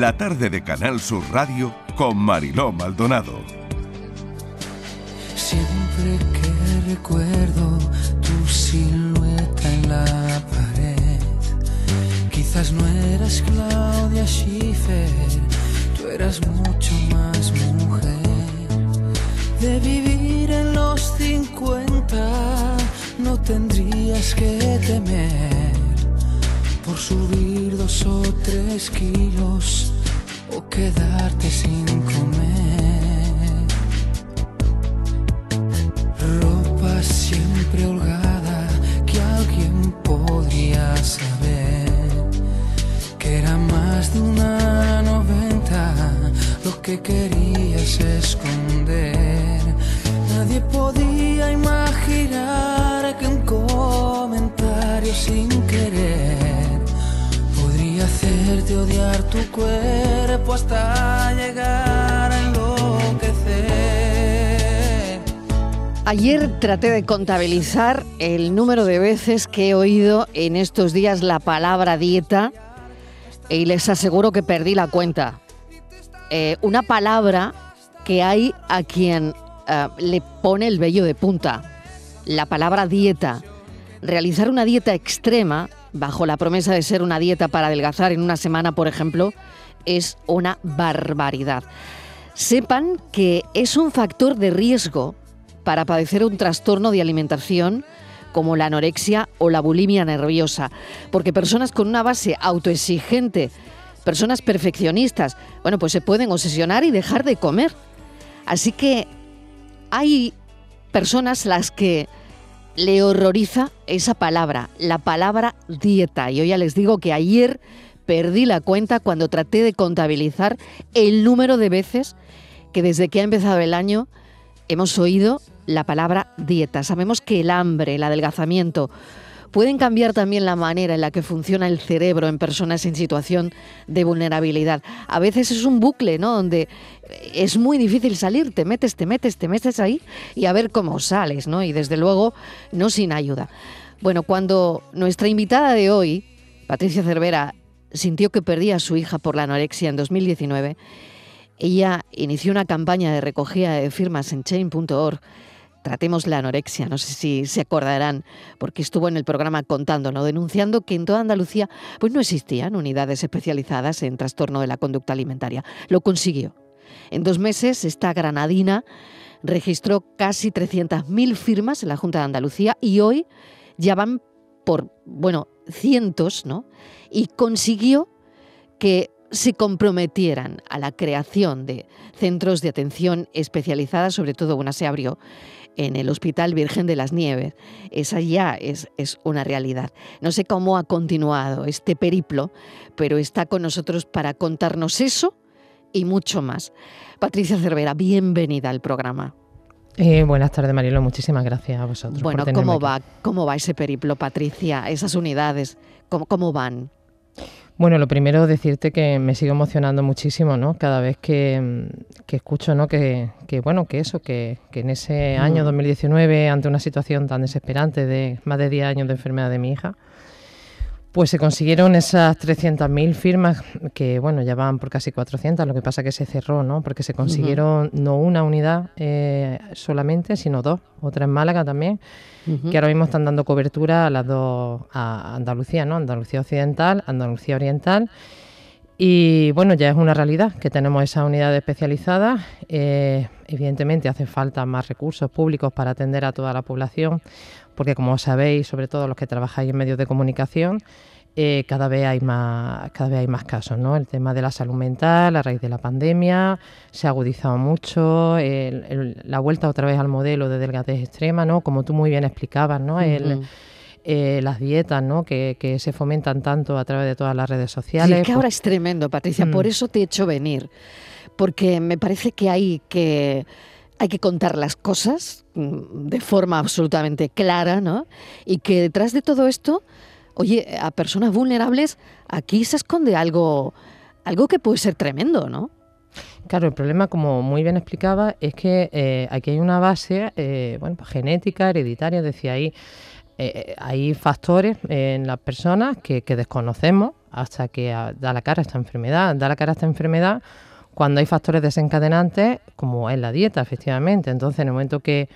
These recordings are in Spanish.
la tarde de Canal Sur Radio con Mariló Maldonado. Siempre que recuerdo tu silueta en la pared, quizás no eras Claudia Schiffer, tú eras mucho más mujer. De vivir en los 50 no tendrías que temer por subir dos o tres kilos o quedarte sin comer. Ropa siempre holgada que alguien podría saber que era más de una noventa lo que querías esconder. Nadie podía imaginar que un comentario sin querer Ayer traté de contabilizar el número de veces que he oído en estos días la palabra dieta y les aseguro que perdí la cuenta. Eh, una palabra que hay a quien eh, le pone el vello de punta. La palabra dieta. Realizar una dieta extrema, bajo la promesa de ser una dieta para adelgazar en una semana, por ejemplo, es una barbaridad. Sepan que es un factor de riesgo para padecer un trastorno de alimentación como la anorexia o la bulimia nerviosa, porque personas con una base autoexigente, personas perfeccionistas, bueno, pues se pueden obsesionar y dejar de comer. Así que hay personas las que le horroriza esa palabra, la palabra dieta. Yo ya les digo que ayer perdí la cuenta cuando traté de contabilizar el número de veces que desde que ha empezado el año hemos oído la palabra dieta. Sabemos que el hambre, el adelgazamiento, pueden cambiar también la manera en la que funciona el cerebro en personas en situación de vulnerabilidad. A veces es un bucle, ¿no? Donde es muy difícil salir, te metes, te metes, te metes ahí y a ver cómo sales, ¿no? Y desde luego no sin ayuda. Bueno, cuando nuestra invitada de hoy, Patricia Cervera, sintió que perdía a su hija por la anorexia en 2019, ella inició una campaña de recogida de firmas en chain.org Tratemos la anorexia, no sé si se acordarán, porque estuvo en el programa contándolo, denunciando que en toda Andalucía pues no existían unidades especializadas en trastorno de la conducta alimentaria. Lo consiguió. En dos meses, esta granadina registró casi 300.000 firmas en la Junta de Andalucía y hoy ya van por, bueno, cientos, ¿no? Y consiguió que se comprometieran a la creación de centros de atención especializada, sobre todo una se abrió en el Hospital Virgen de las Nieves. Esa ya es, es, una realidad. No sé cómo ha continuado este periplo, pero está con nosotros para contarnos eso y mucho más. Patricia Cervera, bienvenida al programa. Eh, buenas tardes, Marilo. Muchísimas gracias a vosotros. Bueno, ¿cómo va, ¿cómo va ese periplo, Patricia? Esas unidades, ¿cómo, cómo van? Bueno, lo primero decirte que me sigo emocionando muchísimo, ¿no? Cada vez que, que escucho, ¿no? Que, que, bueno, que eso, que, que en ese año 2019, ante una situación tan desesperante de más de 10 años de enfermedad de mi hija, pues se consiguieron esas 300.000 firmas, que bueno, ya van por casi 400, lo que pasa que se cerró, ¿no? Porque se consiguieron no una unidad eh, solamente, sino dos, otra en Málaga también, que ahora mismo están dando cobertura a las dos, a Andalucía, ¿no? Andalucía Occidental, Andalucía Oriental. Y bueno, ya es una realidad que tenemos esa unidad especializada. Eh, evidentemente hace falta más recursos públicos para atender a toda la población porque como sabéis, sobre todo los que trabajáis en medios de comunicación, eh, cada vez hay más cada vez hay más casos no el tema de la salud mental a raíz de la pandemia se ha agudizado mucho la vuelta otra vez al modelo de delgadez extrema no como tú muy bien explicabas no eh, las dietas ¿no? Que, se fomentan tanto a través de todas las redes sociales. Sí, es que ahora es tremendo, Patricia, por mm. eso te he hecho venir, porque me parece que hay que hay que contar las cosas mm, de forma absolutamente clara, ¿no? Y que detrás de todo esto, oye, a personas vulnerables, aquí se esconde algo, algo que puede ser tremendo, ¿no? Claro, el problema, como muy bien explicaba, es que eh, aquí hay una base, eh, bueno, pues genética, hereditaria, decía ahí, eh, hay factores en las personas que, que desconocemos hasta que da la cara a esta enfermedad. Da la cara a esta enfermedad cuando hay factores desencadenantes, como es la dieta, efectivamente. Entonces, en el momento que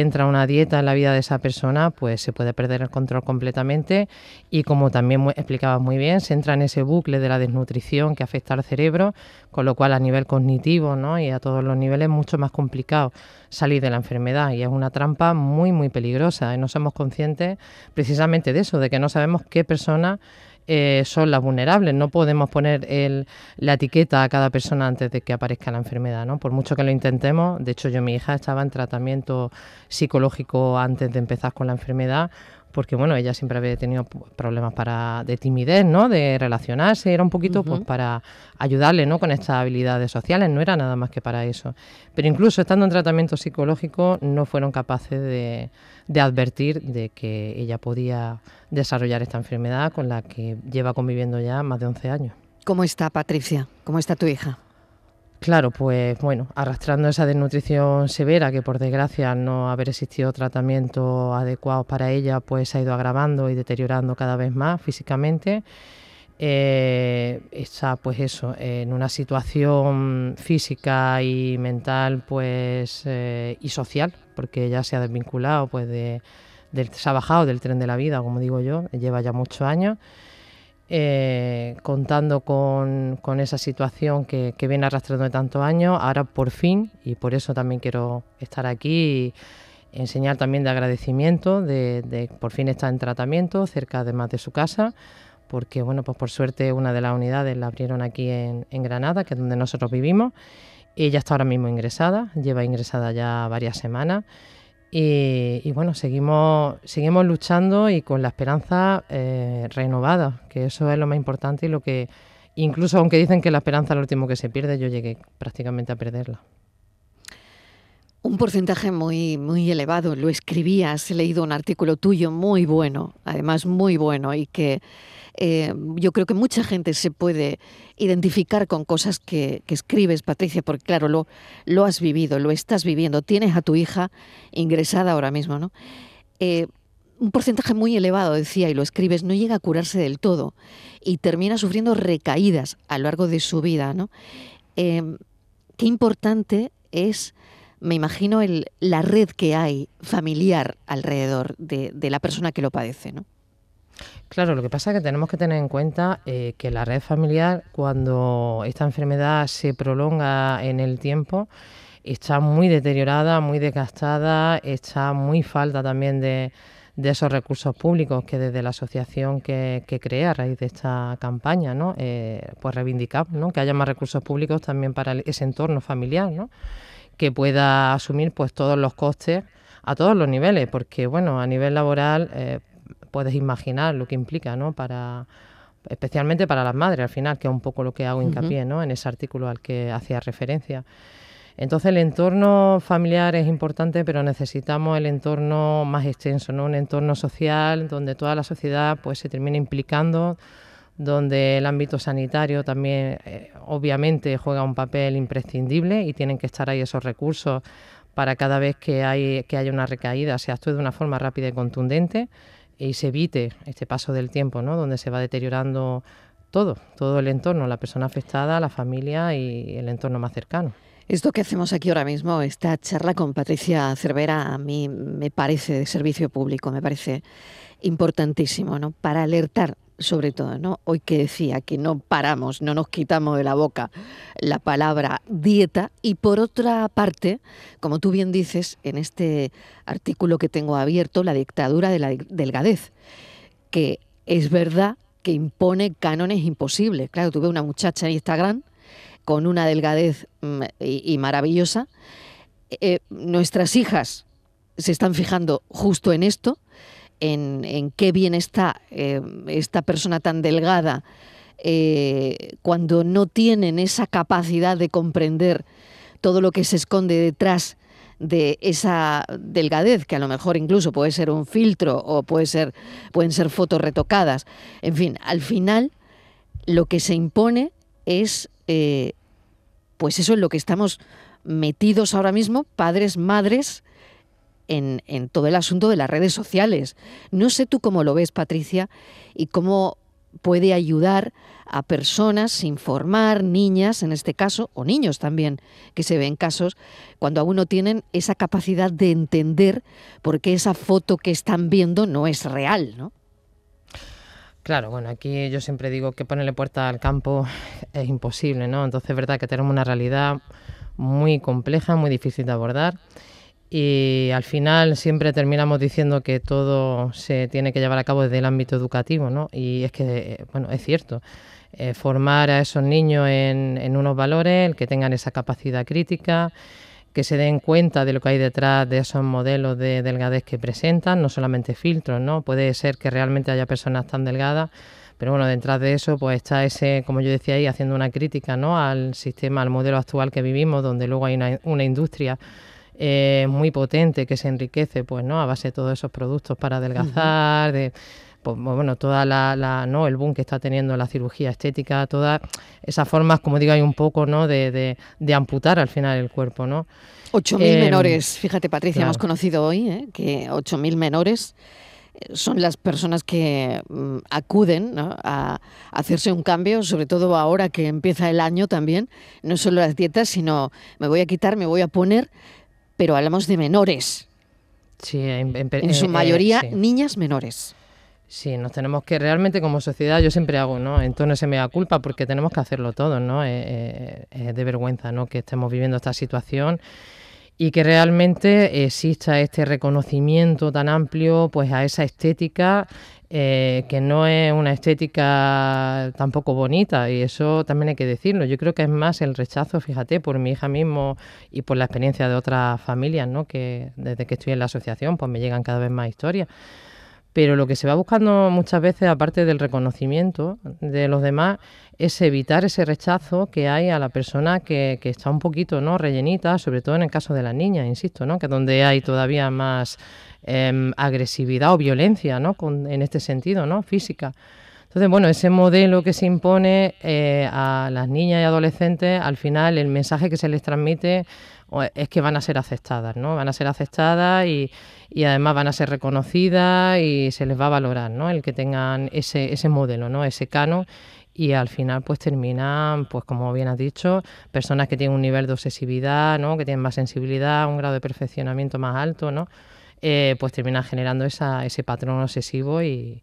entra una dieta en la vida de esa persona, pues se puede perder el control completamente y como también explicabas muy bien, se entra en ese bucle de la desnutrición que afecta al cerebro, con lo cual a nivel cognitivo ¿no? y a todos los niveles es mucho más complicado salir de la enfermedad y es una trampa muy muy peligrosa y no somos conscientes precisamente de eso, de que no sabemos qué persona eh, son las vulnerables. No podemos poner el, la etiqueta a cada persona antes de que aparezca la enfermedad, ¿no? Por mucho que lo intentemos. De hecho, yo mi hija estaba en tratamiento psicológico antes de empezar con la enfermedad porque bueno, ella siempre había tenido problemas para de timidez, ¿no? De relacionarse, era un poquito pues para ayudarle, ¿no? Con estas habilidades sociales, no era nada más que para eso. Pero incluso estando en tratamiento psicológico no fueron capaces de, de advertir de que ella podía desarrollar esta enfermedad con la que lleva conviviendo ya más de 11 años. ¿Cómo está Patricia? ¿Cómo está tu hija? Claro, pues bueno, arrastrando esa desnutrición severa que por desgracia no haber existido tratamiento adecuado para ella, pues ha ido agravando y deteriorando cada vez más físicamente. Eh, está pues eso, en una situación física y mental pues eh, y social, porque ya se ha desvinculado pues de, del, se ha bajado del tren de la vida, como digo yo, lleva ya muchos años eh, contando con, esa situación que, viene arrastrando de tantos años, ahora por fin, y por eso también quiero estar aquí, y enseñar también de agradecimiento de, por fin estar en tratamiento cerca además de su casa, porque bueno, pues por suerte una de las unidades la abrieron aquí en, en Granada, que es donde nosotros vivimos. Ella está ahora mismo ingresada, lleva ingresada ya varias semanas y, bueno, seguimos, seguimos luchando y con la esperanza eh, renovada, que eso es lo más importante y lo que, incluso aunque dicen que la esperanza es lo último que se pierde, yo llegué prácticamente a perderla. Un porcentaje muy, muy elevado, lo escribías, he leído un artículo tuyo muy bueno, además muy bueno, y que eh, yo creo que mucha gente se puede identificar con cosas que, escribes, Patricia, porque claro, lo, lo, has vivido, lo estás viviendo. Tienes a tu hija ingresada ahora mismo, ¿no? Eh, un porcentaje muy elevado, decía, y lo escribes, no llega a curarse del todo y termina sufriendo recaídas a lo largo de su vida, ¿no? Eh, qué importante es, me imagino, el, la red que hay familiar alrededor de, la persona que lo padece, ¿no? Claro, lo que pasa es que tenemos que tener en cuenta eh, que la red familiar, cuando esta enfermedad se prolonga en el tiempo, está muy deteriorada, muy desgastada, está muy falta también de, esos recursos públicos que desde la asociación que, creé a raíz de esta campaña, ¿no? Eh, pues reivindicamos, ¿no? que haya más recursos públicos también para ese entorno familiar, ¿no? Que pueda asumir pues todos los costes a todos los niveles, porque bueno, a nivel laboral eh, puedes imaginar lo que implica, ¿no? Para especialmente para las madres al final, que es un poco lo que hago hincapié, ¿no? En ese artículo al que hacía referencia. Entonces el entorno familiar es importante, pero necesitamos el entorno más extenso, ¿no? Un entorno social donde toda la sociedad pues se termine implicando, donde el ámbito sanitario también eh, obviamente juega un papel imprescindible y tienen que estar ahí esos recursos para cada vez que hay que haya una recaída se actúe de una forma rápida y contundente y se evite este paso del tiempo, ¿no? Donde se va deteriorando todo, todo el entorno, la persona afectada, la familia y el entorno más cercano. Esto que hacemos aquí ahora mismo, esta charla con Patricia Cervera, a mí me parece de servicio público, me parece importantísimo, ¿no? Para alertar sobre todo, ¿no? Hoy que decía que no paramos, no nos quitamos de la boca la palabra dieta y por otra parte, como tú bien dices en este artículo que tengo abierto, la dictadura de la delgadez, que es verdad que impone cánones imposibles. Claro, tuve una muchacha en Instagram con una delgadez mm, y, maravillosa. Eh, nuestras hijas se están fijando justo en esto en, qué bien está eh, esta persona tan delgada eh, cuando no tienen esa capacidad de comprender todo lo que se esconde detrás de esa delgadez, que a lo mejor incluso puede ser un filtro o puede ser, pueden ser fotos retocadas. En fin, al final lo que se impone es, eh, pues eso es lo que estamos metidos ahora mismo, padres, madres, en, todo el asunto de las redes sociales. No sé tú cómo lo ves, Patricia, y cómo puede ayudar a personas, informar, niñas en este caso, o niños también, que se ven casos, cuando aún no tienen esa capacidad de entender por qué esa foto que están viendo no es real, ¿no? Claro, bueno, aquí yo siempre digo que ponerle puerta al campo es imposible, ¿no? Entonces es verdad que tenemos una realidad muy compleja, muy difícil de abordar y al final siempre terminamos diciendo que todo se tiene que llevar a cabo desde el ámbito educativo, ¿no? Y es que, bueno, es cierto, eh, formar a esos niños en, unos valores, el que tengan esa capacidad crítica, que se den cuenta de lo que hay detrás de esos modelos de delgadez que presentan, no solamente filtros, ¿no? Puede ser que realmente haya personas tan delgadas, pero bueno, detrás de eso pues está ese, como yo decía ahí, haciendo una crítica, ¿no? Al sistema, al modelo actual que vivimos, donde luego hay una industria eh, muy potente que se enriquece pues no a base de todos esos productos para adelgazar, de pues, bueno, toda la, ¿no? el boom que está teniendo la cirugía estética, todas esas formas, como digo, hay un poco ¿no? de, de, amputar al final el cuerpo, ¿no? 8.000 em, menores, fíjate Patricia, hemos conocido hoy ¿eh? que 8.000 menores eh, son las personas que mm, acuden a, hacerse un cambio, sobre todo ahora que empieza el año también, no solo las dietas, sino me voy a quitar, me voy a poner, pero hablamos de menores. Sí, en, su eh, mayoría niñas menores. Sí, nos tenemos que realmente como sociedad, yo siempre hago, ¿no? Entonces se me da culpa porque tenemos que hacerlo todo, ¿no? Es de vergüenza, ¿no? Que estemos viviendo esta situación y que realmente exista este reconocimiento tan amplio, pues a esa estética eh, que no es una estética tampoco bonita y eso también hay que decirlo. Yo creo que es más el rechazo, fíjate, por mi hija mismo y por la experiencia de otras familias, ¿no? que desde que estoy en la asociación pues me llegan cada vez más historias. Pero lo que se va buscando muchas veces, aparte del reconocimiento de los demás, es evitar ese rechazo que hay a la persona que, que está un poquito no rellenita, sobre todo en el caso de las niñas, insisto, ¿no? que donde hay todavía más Em, agresividad o violencia, ¿no? en este sentido, ¿no? Física. Entonces, bueno, ese modelo que se impone eh, a las niñas y adolescentes, al final el mensaje que se les transmite es que van a ser aceptadas, ¿no? Van a ser aceptadas y, y, además van a ser reconocidas y se les va a valorar, ¿no? El que tengan ese, ese modelo, ¿no? Ese cano y al final pues terminan, pues como bien has dicho, personas que tienen un nivel de obsesividad, ¿no? Que tienen más sensibilidad, un grado de perfeccionamiento más alto, ¿no? Eh, pues terminan generando ese patrón obsesivo y,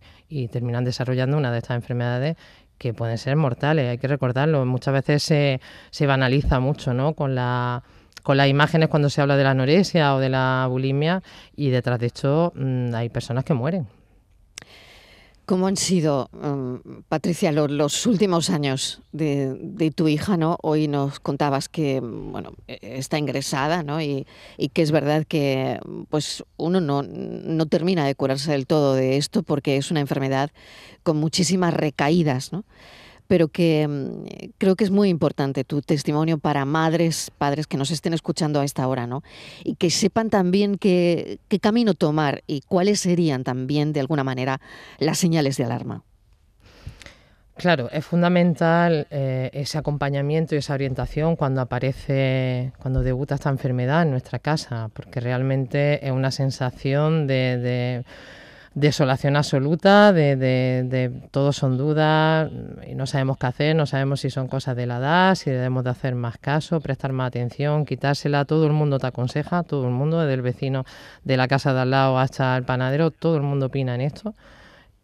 terminan desarrollando una de estas enfermedades que pueden ser mortales, hay que recordarlo. Muchas veces se, se banaliza mucho ¿no? con, la, con las imágenes cuando se habla de la anorexia o de la bulimia y detrás de esto mm, hay personas que mueren. ¿Cómo han sido, mm, Patricia, los, últimos años de, tu hija? ¿no? Hoy nos contabas que bueno, e, está ingresada ¿no? y, y, que es verdad que pues, uno no, no termina de curarse del todo de esto porque es una enfermedad con muchísimas recaídas. ¿no? Pero que mm, creo que es muy importante tu testimonio para madres, padres que nos estén escuchando a esta hora, ¿no? Y que sepan también qué, camino tomar y cuáles serían también, de alguna manera, las señales de alarma. Claro, es fundamental eh, ese acompañamiento y esa orientación cuando aparece, cuando debuta esta enfermedad en nuestra casa, porque realmente es una sensación de desolación absoluta, de, de, de todo son dudas y no sabemos qué hacer, no sabemos si son cosas de la edad, si debemos de hacer más caso, prestar más atención, quitársela, todo el mundo te aconseja, todo el mundo, desde el vecino de la casa de al lado hasta el panadero, todo el mundo opina en esto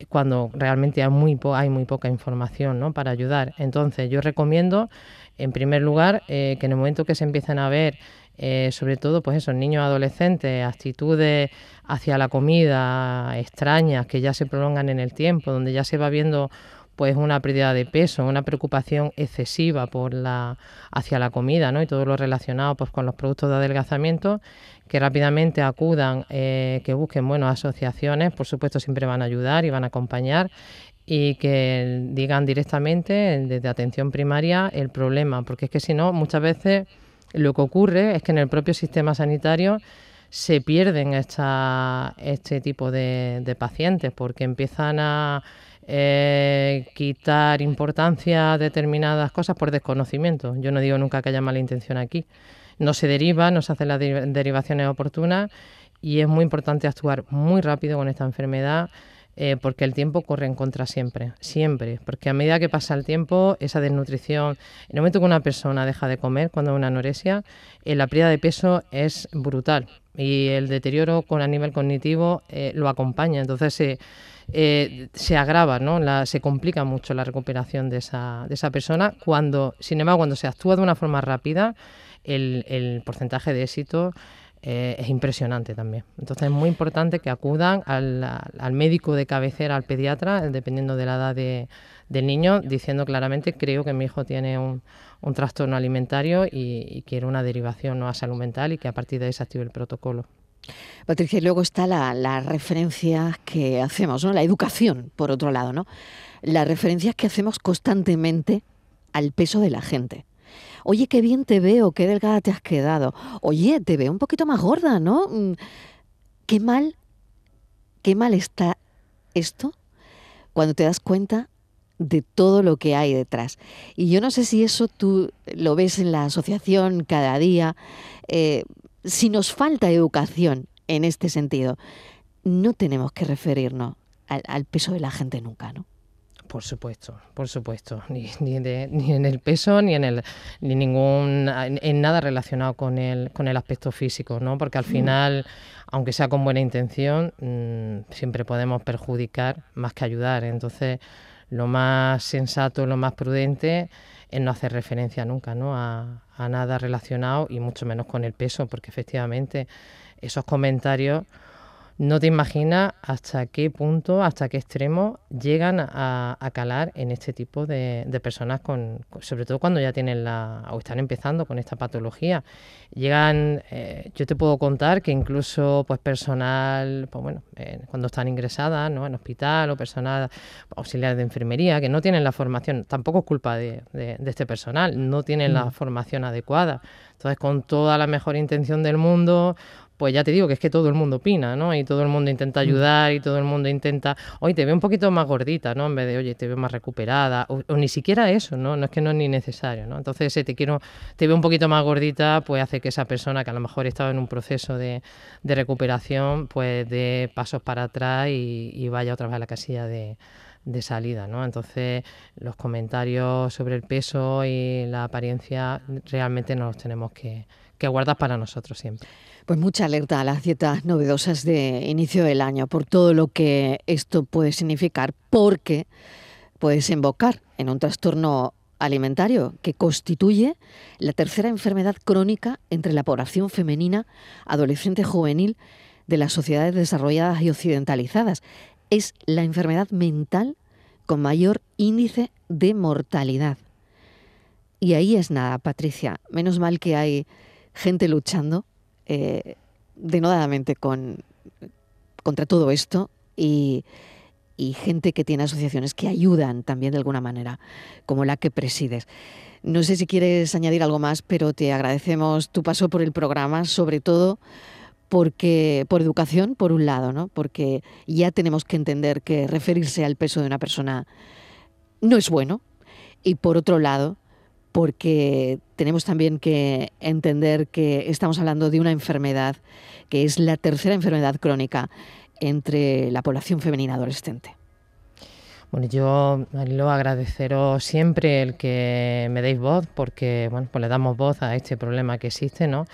cuando realmente hay muy, hay muy poca información ¿no? para ayudar. Entonces yo recomiendo, en primer lugar, eh, que en el momento que se empiecen a ver eh, sobre todo pues esos niños adolescentes, actitudes hacia la comida extrañas que ya se prolongan en el tiempo, donde ya se va viendo pues una pérdida de peso, una preocupación excesiva por la hacia la comida, ¿no? Y todo lo relacionado pues con los productos de adelgazamiento, que rápidamente acudan, eh, que busquen bueno asociaciones, por supuesto siempre van a ayudar y van a acompañar y que digan directamente desde atención primaria el problema, porque es que si no muchas veces lo que ocurre es que en el propio sistema sanitario se pierden esta, este tipo de, pacientes porque empiezan a eh, quitar importancia a determinadas cosas por desconocimiento. Yo no digo nunca que haya mala intención aquí. No se deriva, no se hacen las derivaciones oportunas y es muy importante actuar muy rápido con esta enfermedad eh, porque el tiempo corre en contra siempre, siempre, porque a medida que pasa el tiempo, esa desnutrición, en el momento que una persona deja de comer, cuando hay una anorexia, eh, la pérdida de peso es brutal. Y el deterioro con a nivel cognitivo eh, lo acompaña, entonces se, agrava, ¿no? se complica mucho la recuperación de esa, de esa persona, cuando, sin embargo, cuando se actúa de una forma rápida, el, el porcentaje de éxito eh, es impresionante también. Entonces es muy importante que acudan al, médico de cabecera, al pediatra, dependiendo de la edad del niño, diciendo claramente creo que mi hijo tiene un, trastorno alimentario y, quiere una derivación ¿no? a salud mental y que a partir de ahí se active el protocolo. Patricia, y luego está la, la referencia que hacemos, ¿no? la educación, por otro lado, ¿no? las referencias que hacemos constantemente al peso de la gente. Oye, qué bien te veo, qué delgada te has quedado. Oye, te veo un poquito más gorda, ¿no? Mm, qué mal, qué mal está esto cuando te das cuenta de todo lo que hay detrás. Y yo no sé si eso tú lo ves en la asociación cada día, eh, si nos falta educación en este sentido, no tenemos que referirnos al peso de la gente nunca, ¿no? Por supuesto, por supuesto. Ni, ni, ni, en el peso, ni en el, ni ningún, en, nada relacionado con el, con el aspecto físico, ¿no? Porque al mm. final, aunque sea con buena intención, mm, siempre podemos perjudicar más que ayudar. Entonces, lo más sensato, lo más prudente es no hacer referencia nunca, ¿no? A, a nada relacionado y mucho menos con el peso, porque efectivamente esos comentarios no te imaginas hasta qué punto, hasta qué extremo llegan a, calar en este tipo de, personas, con, sobre todo cuando ya tienen la, o están empezando con esta patología. Llegan, eh, yo te puedo contar que incluso pues personal, pues bueno, cuando están ingresadas ¿no? en hospital o personal auxiliar de enfermería, que no tienen la formación, tampoco es culpa de, este personal, no tienen la mm. formación adecuada. Entonces, con toda la mejor intención del mundo, pues ya te digo que es que todo el mundo opina, ¿no? Y todo el mundo intenta mm. ayudar y todo el mundo intenta, oye, te veo un poquito más gordita, ¿no? En vez de, oye, te veo más recuperada, o, ni siquiera eso, ¿no? No es que no es ni necesario, ¿no? Entonces, ese te quiero, te veo un poquito más gordita, pues hace que esa persona que a lo mejor estaba en un proceso de, recuperación, pues dé pasos para atrás y, vaya otra vez a la casilla de, salida, ¿no? Entonces, los comentarios sobre el peso y la apariencia realmente no los tenemos que, que guardar para nosotros siempre. Pues mucha alerta a las dietas novedosas de inicio del año por todo lo que esto puede significar, porque puede desembocar en un trastorno alimentario que constituye la tercera enfermedad crónica entre la población femenina, adolescente juvenil de las sociedades desarrolladas y occidentalizadas. Es la enfermedad mental con mayor índice de mortalidad. Y ahí es nada, Patricia. Menos mal que hay gente luchando eh, denodadamente con, contra todo esto y, gente que tiene asociaciones que ayudan también de alguna manera, como la que presides. No sé si quieres añadir algo más, pero te agradecemos tu paso por el programa, sobre todo porque por educación, por un lado, ¿no? Porque ya tenemos que entender que referirse al peso de una persona no es bueno. Y por otro lado, porque tenemos también que entender que estamos hablando de una enfermedad que es la tercera enfermedad crónica entre la población femenina adolescente. Bueno, yo, Marilo, agradeceros siempre el que me deis voz, porque bueno, pues le damos voz a este problema que existe, ¿no?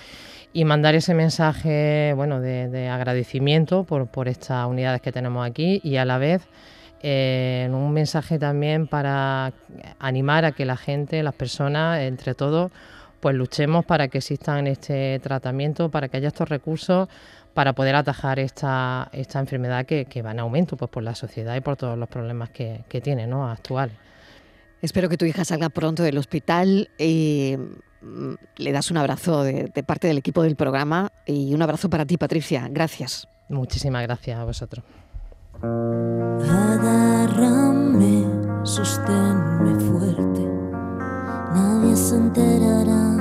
Y mandar ese mensaje, bueno, de, de agradecimiento por estas unidades que tenemos aquí y a la vez en un mensaje también para animar a que la gente, las personas, entre todos, pues luchemos para que existan este tratamiento, para que haya estos recursos para poder atajar esta, esta enfermedad que, va en aumento pues, por la sociedad y por todos los problemas que, tiene ¿no? actuales. Espero que tu hija salga pronto del hospital y mm, le das un abrazo de, de parte del equipo del programa y un abrazo para ti, Patricia. Gracias. Muchísimas gracias a vosotros. Agárrame, sosténme fuerte, nadie se enterará.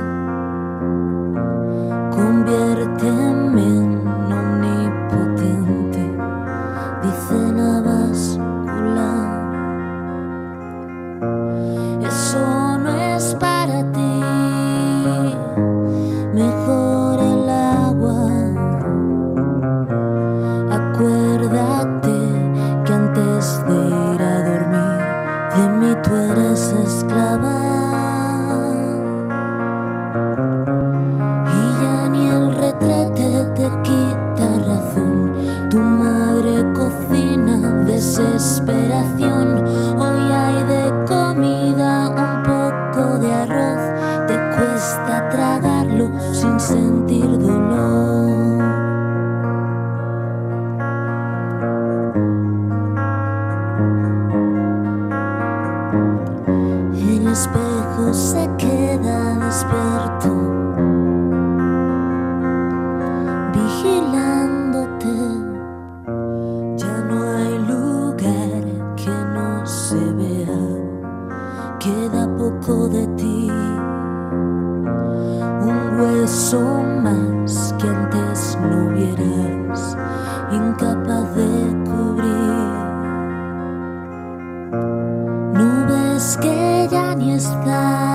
Que ya ni estás,